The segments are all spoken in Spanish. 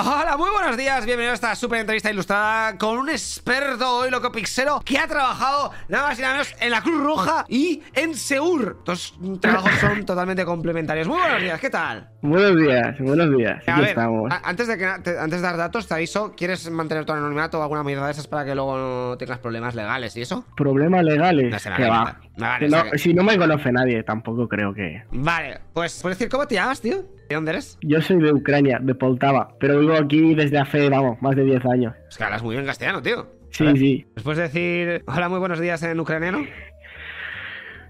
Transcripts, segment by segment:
Hola, muy buenos días, bienvenidos a esta super entrevista ilustrada con un experto hoy, loco pixero, que ha trabajado nada más y nada menos en la Cruz Roja y en Seur. Dos trabajos son totalmente complementarios. Muy buenos días, ¿qué tal? Buenos días, buenos días. A ver, estamos. antes de, que, antes de dar datos, te aviso, ¿quieres mantener tu anonimato o alguna mierda de esas para que luego no tengas problemas legales y eso? Problemas legales. No me que va. Vale, o sea que- Si no me conoce nadie, tampoco creo que. Vale, pues, ¿puedes decir cómo te llamas, tío? ¿De dónde eres? Yo soy de Ucrania, de Poltava, pero vivo aquí desde hace, vamos, más de 10 años. Es que hablas muy bien castellano, tío. Sí, ver, sí. ¿Después de decir hola, muy buenos días en ucraniano?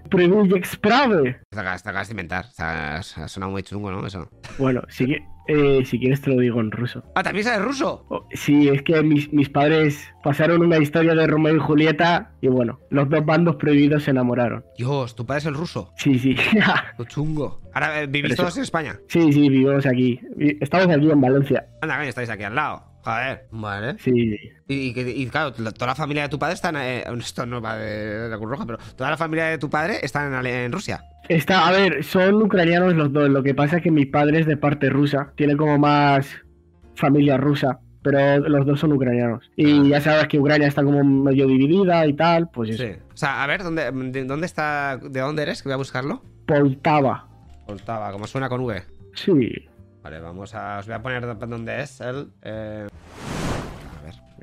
Privilege Sprave. Te acabas, de inventar. O sea, ha sonado muy chungo, ¿no? Eso. Bueno, si, qui- eh, si quieres te lo digo en ruso. Ah, ¿también sabes ruso? Oh, Sí, es que mis, mis padres pasaron una historia de Romeo y Julieta y bueno, los dos bandos prohibidos se enamoraron. Dios, tu padre es el ruso. Sí, sí. Lo chungo. Ahora, eh, ¿vivís Pero todos eso- en España? sí, sí, vivimos aquí. Estamos aquí en Valencia. Anda, estáis aquí al lado. Joder. Vale. Sí. Y, y claro, la- toda la familia de tu padre está en... eh, esto no va de, la Cruz Roja, pero toda la familia de tu padre está en, Rusia. Está, a ver, son ucranianos los dos. Lo que pasa es que mi padre es de parte rusa. Tiene como más familia rusa. Pero los dos son ucranianos. Y ya sabes que Ucrania está como medio dividida y tal. Pues eso. Sí. O sea, a ver, ¿dónde, de, dónde está... ¿De dónde eres? Que voy a buscarlo. Poltava. Poltava, como suena con V. Sí. Vale, vamos a... Os voy a poner dónde es el... eh,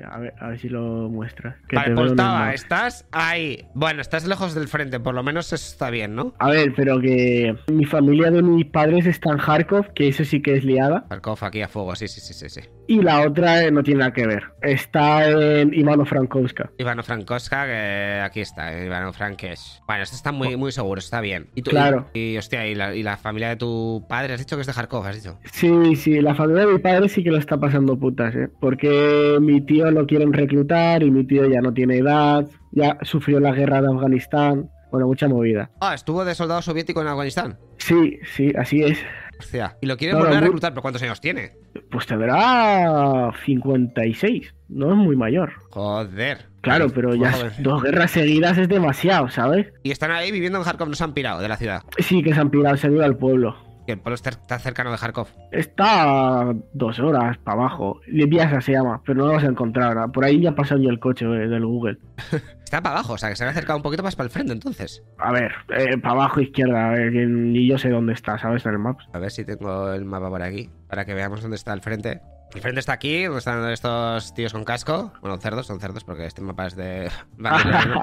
A ver. A ver, si lo muestras. que Vale, Poltava, mapa. estás ahí. Bueno, estás lejos del frente, por lo menos eso está bien, ¿no? A ver, pero que mi familia de mis padres está en Kharkov, que eso sí que es liada. Kharkov aquí a fuego, sí, sí, sí, sí. sí. Y la otra eh, no tiene nada que ver. Está en Ivano-Frankowska. Ivano Frankowska, que aquí está, eh, Ivano Frankesh. Bueno, esto está muy, muy seguro, está bien. ¿Y tú, Claro. Y, y, hostia, ¿y la, y la familia de tu padre? ¿Has dicho que es de Kharkov? ¿Has dicho? Sí, sí, la familia de mi padre sí que lo está pasando putas, ¿eh? Porque mi tío lo quieren reclutar y mi tío ya no tiene edad, ya sufrió la guerra de Afganistán, bueno, mucha movida. Ah, estuvo de soldado soviético en Afganistán. Sí, sí, así es. Hostia. Y lo quieren No, volver a reclutar, pero ¿cuántos años tiene? Pues tendrá 56, no es muy mayor. Joder. Claro, pero ya dos guerras seguidas es demasiado, ¿sabes? Y están ahí viviendo en Kharkov, no se han pirado de la ciudad. Sí que se han pirado, se han ido al pueblo. Que el pueblo está, cercano de Kharkov. Está a dos horas para abajo. Lipiasa se llama, pero no lo vas a encontrar. ¿no? Por ahí ya pasó yo el coche eh, del Google. Está para abajo, o sea, que se han acercado un poquito más para el frente, entonces. A ver, para abajo izquierda, a ver, ni yo sé dónde está, ¿sabes? En el mapa. A ver si tengo el mapa por aquí, para que veamos dónde está el frente. El frente está aquí, donde están estos tíos con casco. Bueno, cerdos, son cerdos, porque este mapa es de... Vale, ¿no?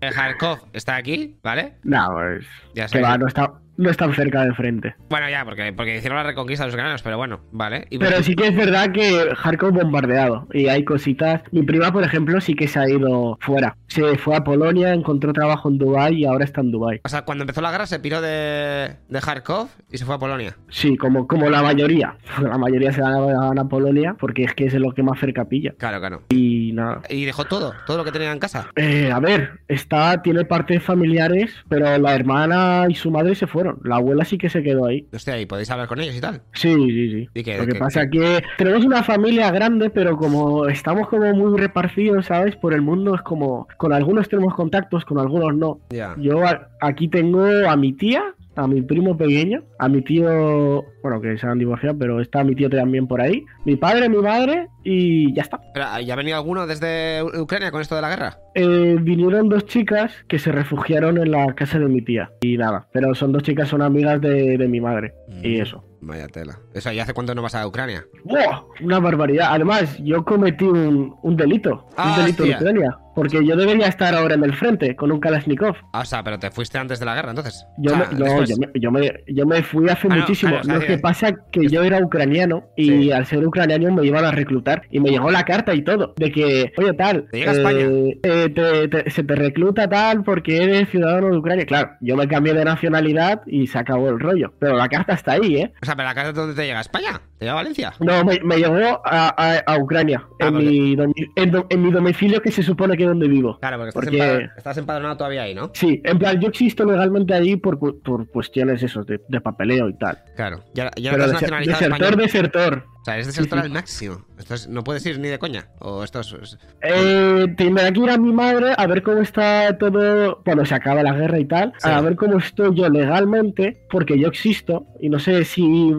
El Kharkov está aquí, ¿vale? No, pues. Ya Que va, no está, no está cerca de frente. Bueno, ya, porque, porque hicieron la reconquista de los granos, pero bueno, vale. Y Pero sí que es verdad que Kharkov bombardeado. Y hay cositas. Mi prima, por ejemplo, sí que se ha ido fuera. Se fue a Polonia, encontró trabajo en Dubai y ahora está en Dubai. O sea, cuando empezó la guerra se piró de, de Kharkov y se fue a Polonia. Sí, como, como la mayoría. La mayoría se van a, van a Polonia porque es que es lo que más cerca pilla. Claro, claro. Y nada. Y dejó todo, todo lo que tenía en casa. Eh, a ver, está, tiene partes familiares, pero la hermana y su madre se fueron. La abuela sí que se quedó ahí. Hostia, y podéis hablar con ellos y tal. Sí, sí, sí. ¿Y qué- Lo que qué- pasa es que tenemos una familia grande, pero como estamos como muy repartidos, ¿sabes? Por el mundo es como, con algunos tenemos contactos, con algunos no. Ya. Yo aquí tengo a mi tía, a mi primo pequeño, a mi tío, bueno, que se han divorciado, pero está mi tío también por ahí, mi padre, mi madre y ya está. ¿Ya ha venido alguno desde Ucrania con esto de la guerra? Eh, vinieron dos chicas que se refugiaron en la casa de mi tía y nada, pero son dos chicas, son amigas de, de mi madre y Mm. eso. Vaya tela. Eso, ¿y hace cuánto no vas a Ucrania? ¡Buah! Una barbaridad. Además, yo cometí un, un delito. Ah, un delito en hostia. Ucrania. Porque yo debería estar ahora en el frente con un Kalashnikov. Ah, o sea, pero te fuiste antes de la guerra, entonces. Yo, O sea, me, no, yo, me, yo, me, yo me fui hace Ah, no, muchísimo. claro, Lo que- que pasa que yo era ucraniano y Sí. al ser ucraniano me iban a reclutar. Y me llegó la carta y todo. De que, oye, tal. Te llega a España. eh, te- te- se te recluta tal porque eres ciudadano de Ucrania. Claro, yo me cambié de nacionalidad y se acabó el rollo. Pero la carta está ahí, ¿eh? O sea, pero la casa dónde te llega? ¿A ¿España? ¿Te llega a Valencia? No, me, llegó a, a- a Ucrania, Ah, en, porque- mi en, en mi domicilio que se supone que donde vivo. Claro, porque estás, empadronado, estás empadronado todavía ahí, ¿no? Sí, en plan, yo existo legalmente allí por, por cuestiones esos de, de papeleo y tal. Claro. Ya, ya Pero estás deser- nacionalizado desertor, español. desertor. Sea, eres de Sí, sí. al máximo. Esto es- no puedes ir ni de coña. O esto es. es- Eh, tendré que ir a mi madre a ver cómo está todo. Bueno, se acaba la guerra y tal. Sí. A ver cómo estoy yo legalmente, porque yo existo. Y no sé si.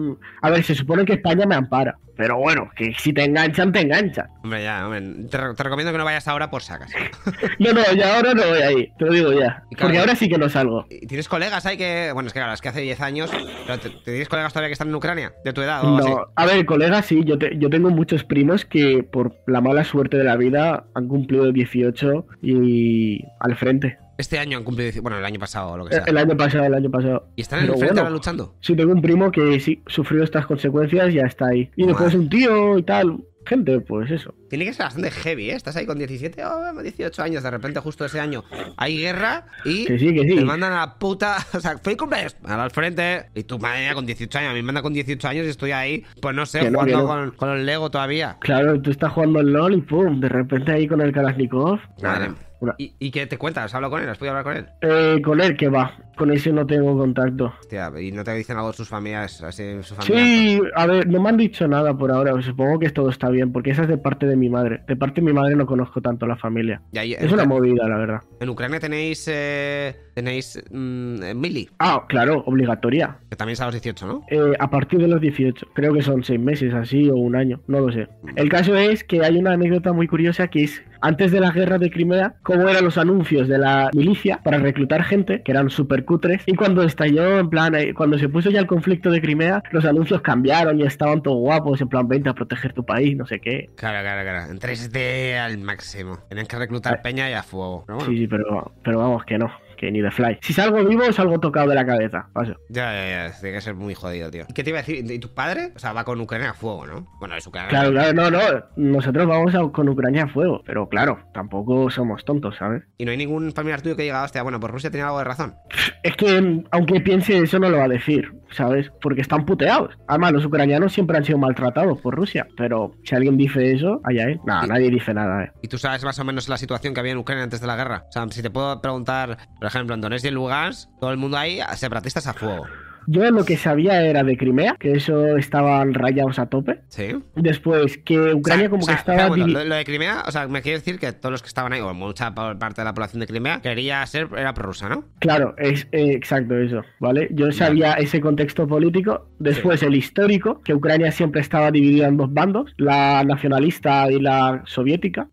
A ver, se supone que España me ampara. Pero bueno, que si te enganchan, te enganchan. Hombre, ya, hombre. Te, re- te recomiendo que no vayas ahora por sacas. No, no, ya ahora no voy ahí, te lo digo ya. Claro, Porque ahora sí que no salgo. ¿Y ¿Tienes colegas ahí que.? Bueno, es que claro, es que hace 10 años. Pero te, ¿Tienes colegas todavía que están en Ucrania? ¿De tu edad o así? No, a ver, colega, sí, yo, te- yo tengo muchos primos que por la mala suerte de la vida han cumplido 18 y al frente. Este año han cumplido. 10 Bueno, el año pasado o lo que sea. El año pasado, el año pasado. ¿Y están en el frente bueno. ahora luchando? Sí, tengo un primo que sí sufrió estas consecuencias y ya está ahí. Y después un tío y tal. Gente, pues eso. Tiene que ser bastante heavy, ¿eh? Estás ahí con 17 o 18 años, de repente justo ese año hay guerra y Que sí, que sí. te mandan a la puta... O sea, feliz cumpleaños, al frente y tu madre mía con 18 años, a mí me manda con 18 años y estoy ahí, pues no sé, Que no, jugando no. con, con el Lego todavía. Claro, tú estás jugando al LOL y pum, de repente ahí con el Kalashnikov. Madre. Una- ¿Y, ¿Y qué te cuentas? ¿Hablo con él? ¿Has podido hablar con él? Eh, con él que va. Con ese no tengo contacto. Hostia, ¿y no te dicen algo de sus familias? Así, su familia? Sí, a ver, no me han dicho nada por ahora. Supongo que todo está bien, porque esa es de parte de mi madre. De parte de mi madre no conozco tanto a la familia. Y ahí, en, Es una movida, la verdad. en Ucrania tenéis... Eh, tenéis... mm, eh, Mili, Ah, claro, obligatoria. que también es a los 18, ¿no? Eh, a partir de los 18. Creo que son seis meses así o un año, no lo sé. El caso es que hay una anécdota muy curiosa que es antes de la guerra de Crimea, cómo eran los anuncios de la milicia para reclutar gente, que eran súper cutres, y cuando estalló, en plan, eh, cuando se puso ya el conflicto de Crimea, los anuncios cambiaron y estaban todos guapos, en plan, vente a proteger tu país, no sé qué. Claro, claro, claro. En 3D al máximo. Tienen que reclutar Ah. peña y a fuego. Pero bueno, Sí, sí, pero, pero vamos, que no, que ni de fly. Si salgo vivo, salgo tocado de la cabeza, paso. ya, ya, ya. Tiene que ser muy jodido, tío. ¿Y ¿Qué te iba a decir? ¿Y tu padre? O sea, va con Ucrania a fuego, ¿no? Bueno, es Ucrania. Claro, claro, no, no, nosotros vamos a- con Ucrania a fuego, pero claro, tampoco somos tontos, ¿sabes? Y no hay ningún familiar tuyo que diga, hostia, bueno, pues Rusia tenía algo de razón. Es que, aunque piense eso, no lo va a decir, ¿sabes? Porque están puteados. Además, los ucranianos siempre han sido maltratados por Rusia. Pero si alguien dice eso, allá él. Nada, Y- nadie dice nada, ¿eh? ¿Y tú sabes más o menos la situación que había en Ucrania antes de la guerra? O sea, si te puedo preguntar, por ejemplo, en Donetsk y Lugansk, todo el mundo ahí, separatistas a fuego. Yo lo que sabía era de Crimea, que eso estaban rayados a tope. ¿Sí? Después, que Ucrania O sea, como o sea, que estaba... divi- lo, lo de Crimea, o sea, me quiere decir que todos los que estaban ahí, o mucha pa- parte de la población de Crimea, quería ser, era prorrusa, ¿no? Claro, es eh, exacto eso, ¿vale? Yo sabía ese contexto político, después el histórico, que Ucrania siempre estaba dividida en dos bandos, la nacionalista y la soviética,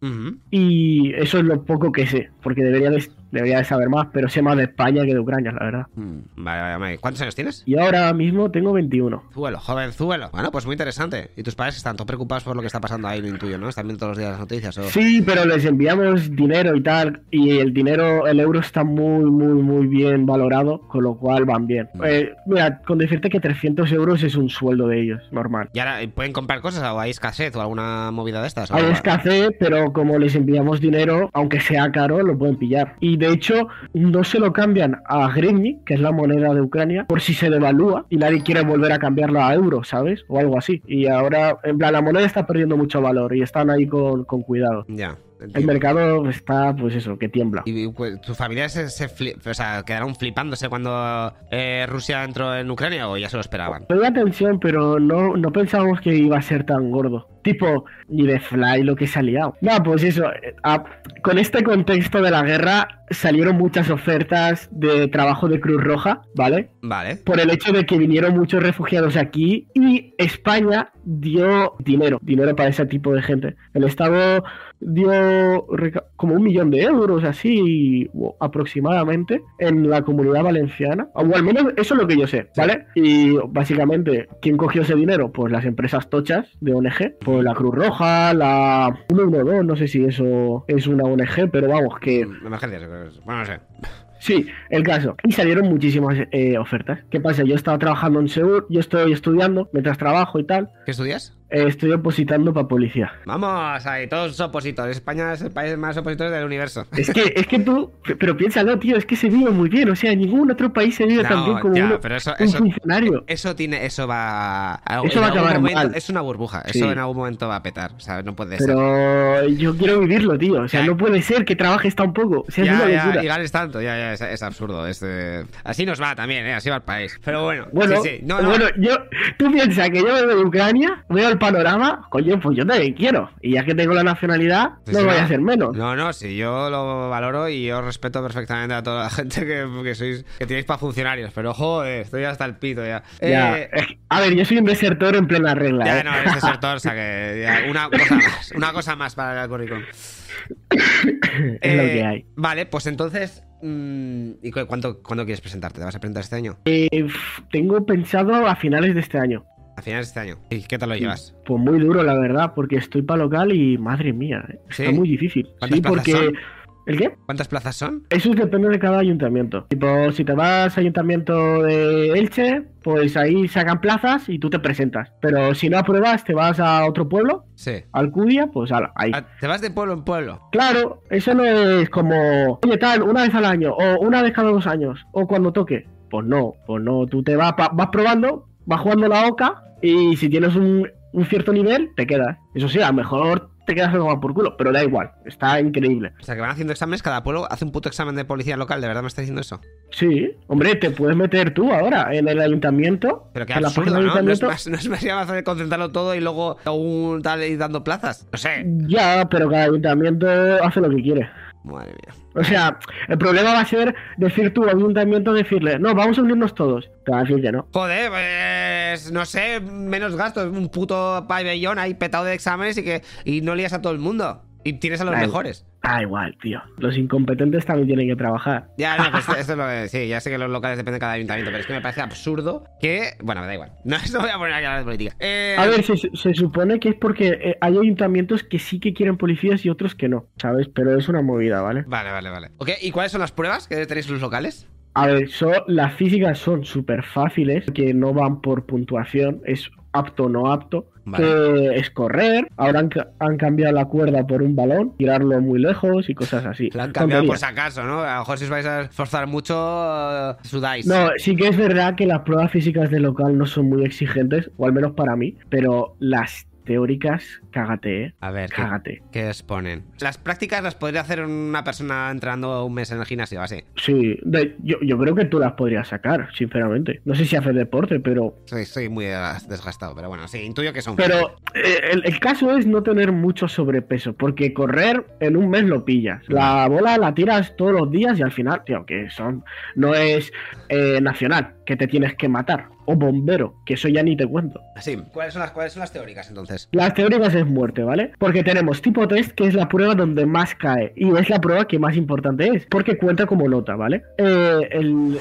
y eso es lo poco que sé, porque debería de, debería de saber más, pero sé más de España que de Ucrania, la verdad. Mm, Vale, vale, vale. ¿Cuántos años tienes? Y ahora mismo tengo 21. Zuelo, jovenzuelo. Bueno, pues muy interesante. ¿Y tus padres están todos preocupados por lo que está pasando ahí, lo intuyo, ¿no? Están viendo todos los días las noticias. O... Sí, pero les enviamos dinero y tal, y el dinero, el euro está muy, muy, muy bien valorado, con lo cual van bien. Eh, mira, con decirte que 300 euros es un sueldo de ellos, normal. ¿Y ahora eh, pueden comprar cosas o hay escasez o alguna movida de estas? ¿O Hay escasez, pero como les enviamos dinero, aunque sea caro, lo pueden pillar. Y de hecho, no se lo cambian a Grivny, que es la moneda de Ucrania, por si se devalúa y nadie quiere volver a cambiarlo a euro, ¿sabes? O algo así. Y ahora, en plan, la moneda está perdiendo mucho valor y están ahí con, con cuidado. Ya. El mercado está, pues eso, que tiembla. ¿Y pues, tus familiares se, se o sea, quedaron flipándose cuando eh, Rusia entró en Ucrania o ya se lo esperaban? Dio atención, pero no, no pensábamos que iba a ser tan gordo. Tipo, ni de Fly lo que se ha liado. No, pues eso, con este contexto de la guerra salieron muchas ofertas de trabajo de Cruz Roja, ¿vale? Vale. Por el hecho de que vinieron muchos refugiados aquí y España dio dinero, dinero para ese tipo de gente. El Estado dio como un millón de euros, así aproximadamente, en la comunidad valenciana. O al menos eso es lo que yo sé, ¿vale? Y básicamente, ¿quién cogió ese dinero? Pues las empresas tochas de ONG, pues la Cruz Roja, la 112, no sé si eso es una ONG, pero vamos, que es. bueno, no sé. Sí, el caso. Y salieron muchísimas eh, ofertas. ¿Qué pasa? Yo estaba trabajando en Seúl, yo estoy estudiando mientras trabajo y tal. ¿Qué estudias? Eh, estoy opositando para policía. Vamos, ahí, todos opositores. España es el país más opositor del universo. Es que, es que tú, pero piénsalo, tío, es que se vive muy bien. O sea, ningún otro país se vive No, tan bien como ya, uno- pero eso- un eso- funcionario. Eso tiene, eso va. a- Eso va a acabar momento- mal. Es una burbuja. Sí. Eso en algún momento va a petar. O sea, no puede ser. Pero yo quiero vivirlo, tío. O sea, Ya. no puede ser que trabajes tan poco. O sea, es Ya, una y ganes tanto, ya, ya, es, es absurdo. es, eh, Así nos va también, ¿eh? así va el país. Pero bueno, Bueno, sí, sí. No, no, bueno, yo, tú piensas que yo vengo de Ucrania, veo al panorama, coño, pues yo también quiero. Y ya que tengo la nacionalidad, Sí, no sí, voy a hacer menos. No, no, sí, yo lo valoro y yo respeto perfectamente a toda la gente que, que sois, que tiráis para funcionarios, pero joder, estoy hasta el pito ya. Ya, Eh, es que- a ver, yo soy un desertor en plena regla. ya ¿eh? no, eres desertor, o sea que ya, una cosa más, una cosa más para el currículum. es lo Eh, que hay. Vale, pues entonces, mm, ¿y cu- cuánto, cuándo quieres presentarte? ¿Te vas a presentar este año? Eh, tengo pensado a finales de este año. A finales de este año. ¿Y qué tal lo llevas? Pues muy duro, la verdad, porque estoy para local y madre mía, eh, está muy difícil. ¿Cuántas Sí, porque. son? ¿El qué? ¿Cuántas plazas son? Eso depende de cada ayuntamiento. Tipo, si te vas ayuntamiento de Elche, pues ahí sacan plazas y tú te presentas. Pero si no apruebas, te vas a otro pueblo, Sí. Alcudia, pues ala, ahí. Ah, ¿Te vas de pueblo en pueblo? Claro, eso no es como, oye, tal, una vez al año, o una vez cada dos años, o cuando toque. Pues no, pues no, tú te vas, vas probando, vas jugando la oca, y si tienes un, un cierto nivel, te quedas. Eso sí, a lo mejor te quedas tomar por culo, pero da igual, está increíble. O sea, que van haciendo exámenes, cada pueblo hace un puto examen de policía local, ¿de verdad me está diciendo eso? Sí, hombre, te puedes meter tú ahora en el ayuntamiento. Pero qué en la absurdo, del ¿no? No es, ayuntamiento. más, no es más ya fácil concentrarlo todo y luego un tal y dando plazas. No sé. Ya, pero cada ayuntamiento hace lo que quiere. Madre mía. O sea, el problema va a ser decir tú al ayuntamiento, decirle, no, vamos a unirnos todos. Te va a decir que no. Joder, pues no sé, menos gastos, un puto pabellón ahí petado de exámenes y que y no lías a todo el mundo. Y tienes a los Ay. mejores. Ah, igual, tío. Los incompetentes también tienen que trabajar. Ya, no, pues esto es lo que. Sí, ya sé que los locales dependen de cada ayuntamiento, pero es que me parece absurdo que. Bueno, me da igual. No, no voy a poner aquí a de política. Eh, A ver, se, se supone que es porque eh, hay ayuntamientos que sí que quieren policías y otros que no, ¿sabes? Pero es una movida, ¿vale? Vale, vale, vale. Ok, ¿y cuáles son las pruebas que tenéis los locales? A ver, so- las físicas son súper fáciles, que no van por puntuación, es apto o no apto. Vale. Que es correr, ahora han, han cambiado la cuerda por un balón, tirarlo muy lejos y cosas así. La han cambiado por si acaso, ¿no? A lo mejor si os vais a esforzar mucho, eh, sudáis. No, sí que es verdad que las pruebas físicas de local no son muy exigentes, o al menos para mí, pero las teóricas, cágate, eh. A ver, ¿qué, Cágate. qué os ponen? Las prácticas las podría hacer una persona entrenando un mes en el gimnasio, así. Sí, de- yo, yo creo que tú las podrías sacar, sinceramente. No sé si haces deporte, pero Soy, estoy muy des- desgastado, pero bueno, sí, intuyo que son. Pero eh, el, el caso es no tener mucho sobrepeso, porque correr en un mes lo pillas. La bola la tiras todos los días y al final, tío, que son no es eh, nacional, que te tienes que matar, o bombero, que eso ya ni te cuento. Sí. ¿Cuáles son las, cuáles son las teóricas entonces? Las teóricas es muerte, ¿vale? Porque tenemos tipo test, que es la prueba donde más cae, y es la prueba que más importante es, porque cuenta como nota, ¿vale? Eh, el...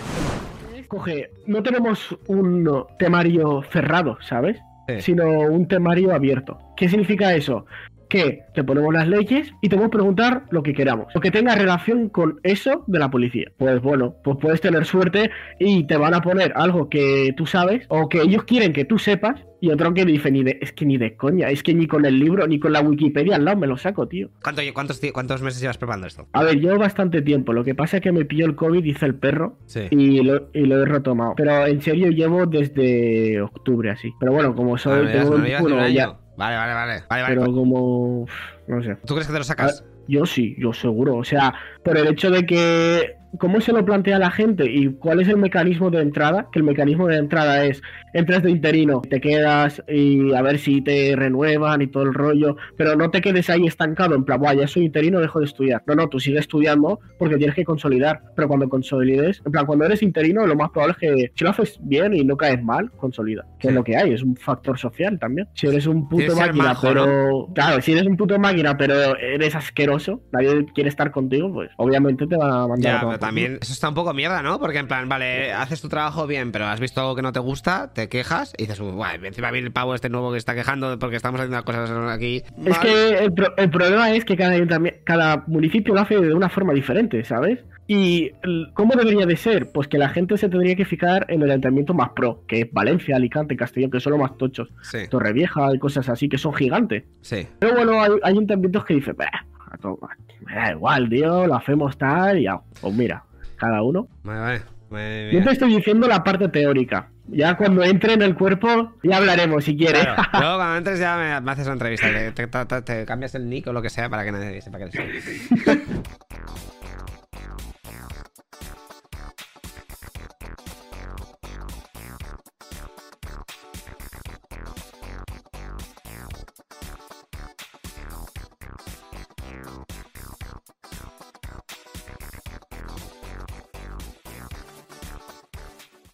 Coge, no tenemos un temario cerrado, ¿sabes? Sí. sino un temario abierto. ¿Qué significa eso? Que te ponemos las leyes y te podemos preguntar lo que queramos. Lo que tenga relación con eso de la policía. Pues bueno, pues puedes tener suerte y te van a poner algo que tú sabes o que ellos quieren que tú sepas y otro que dice ni de, es que ni de coña, es que ni con el libro ni con la Wikipedia al lado me lo saco, tío. ¿Cuánto, cuántos, ti- ¿Cuántos meses llevas preparando esto? A ver, llevo bastante tiempo. Lo que pasa es que me pilló el COVID, hice el perro Sí. y lo, y lo he retomado. Pero en serio llevo desde octubre así. Pero bueno, como soy... tengo 21 ya- Vale, vale, vale. Vale, vale. pero como no sé ¿Tú crees que te lo sacas? yo sí yo seguro o sea por el hecho de que cómo se lo plantea la gente y cuál es el mecanismo de entrada que el mecanismo de entrada es entras de interino te quedas y a ver si te renuevan y todo el rollo pero no te quedes ahí estancado en plan Buah, ya soy interino dejo de estudiar no no tú sigues estudiando porque tienes que consolidar pero cuando consolides en plan cuando eres interino lo más probable es que si lo haces bien y no caes mal consolida que es Sí. lo que hay es un factor social también. Si eres un puto máquina majo, pero claro si eres un puto máquina pero eres asqueroso nadie quiere estar contigo pues obviamente te van a mandar a Ya, por también eso está un poco mierda, ¿no? Porque en plan, vale, haces tu trabajo bien, pero has visto algo que no te gusta, te quejas y dices, "Buah, encima viene el pavo este nuevo que está quejando porque estamos haciendo las cosas aquí. es mal". que el, pro- el problema es que cada, cada municipio lo hace de una forma diferente ¿sabes? y ¿cómo debería de ser? pues que la gente se tendría que fijar en el ayuntamiento más pro que es Valencia, Alicante, Castellón que son los más tochos Sí, Torrevieja y cosas así que son gigantes sí. pero bueno hay, ayuntamientos que dicen "Bah, a to- me da igual tío lo hacemos tal y ya pues mira cada uno Vale, vale. Madre Yo te estoy diciendo la parte teórica. Ya cuando entre en el cuerpo, ya hablaremos si quieres. Claro. Luego cuando entres ya me, me haces una entrevista, te, te- te- te cambias el nick o lo que sea para que nadie sepa que eres.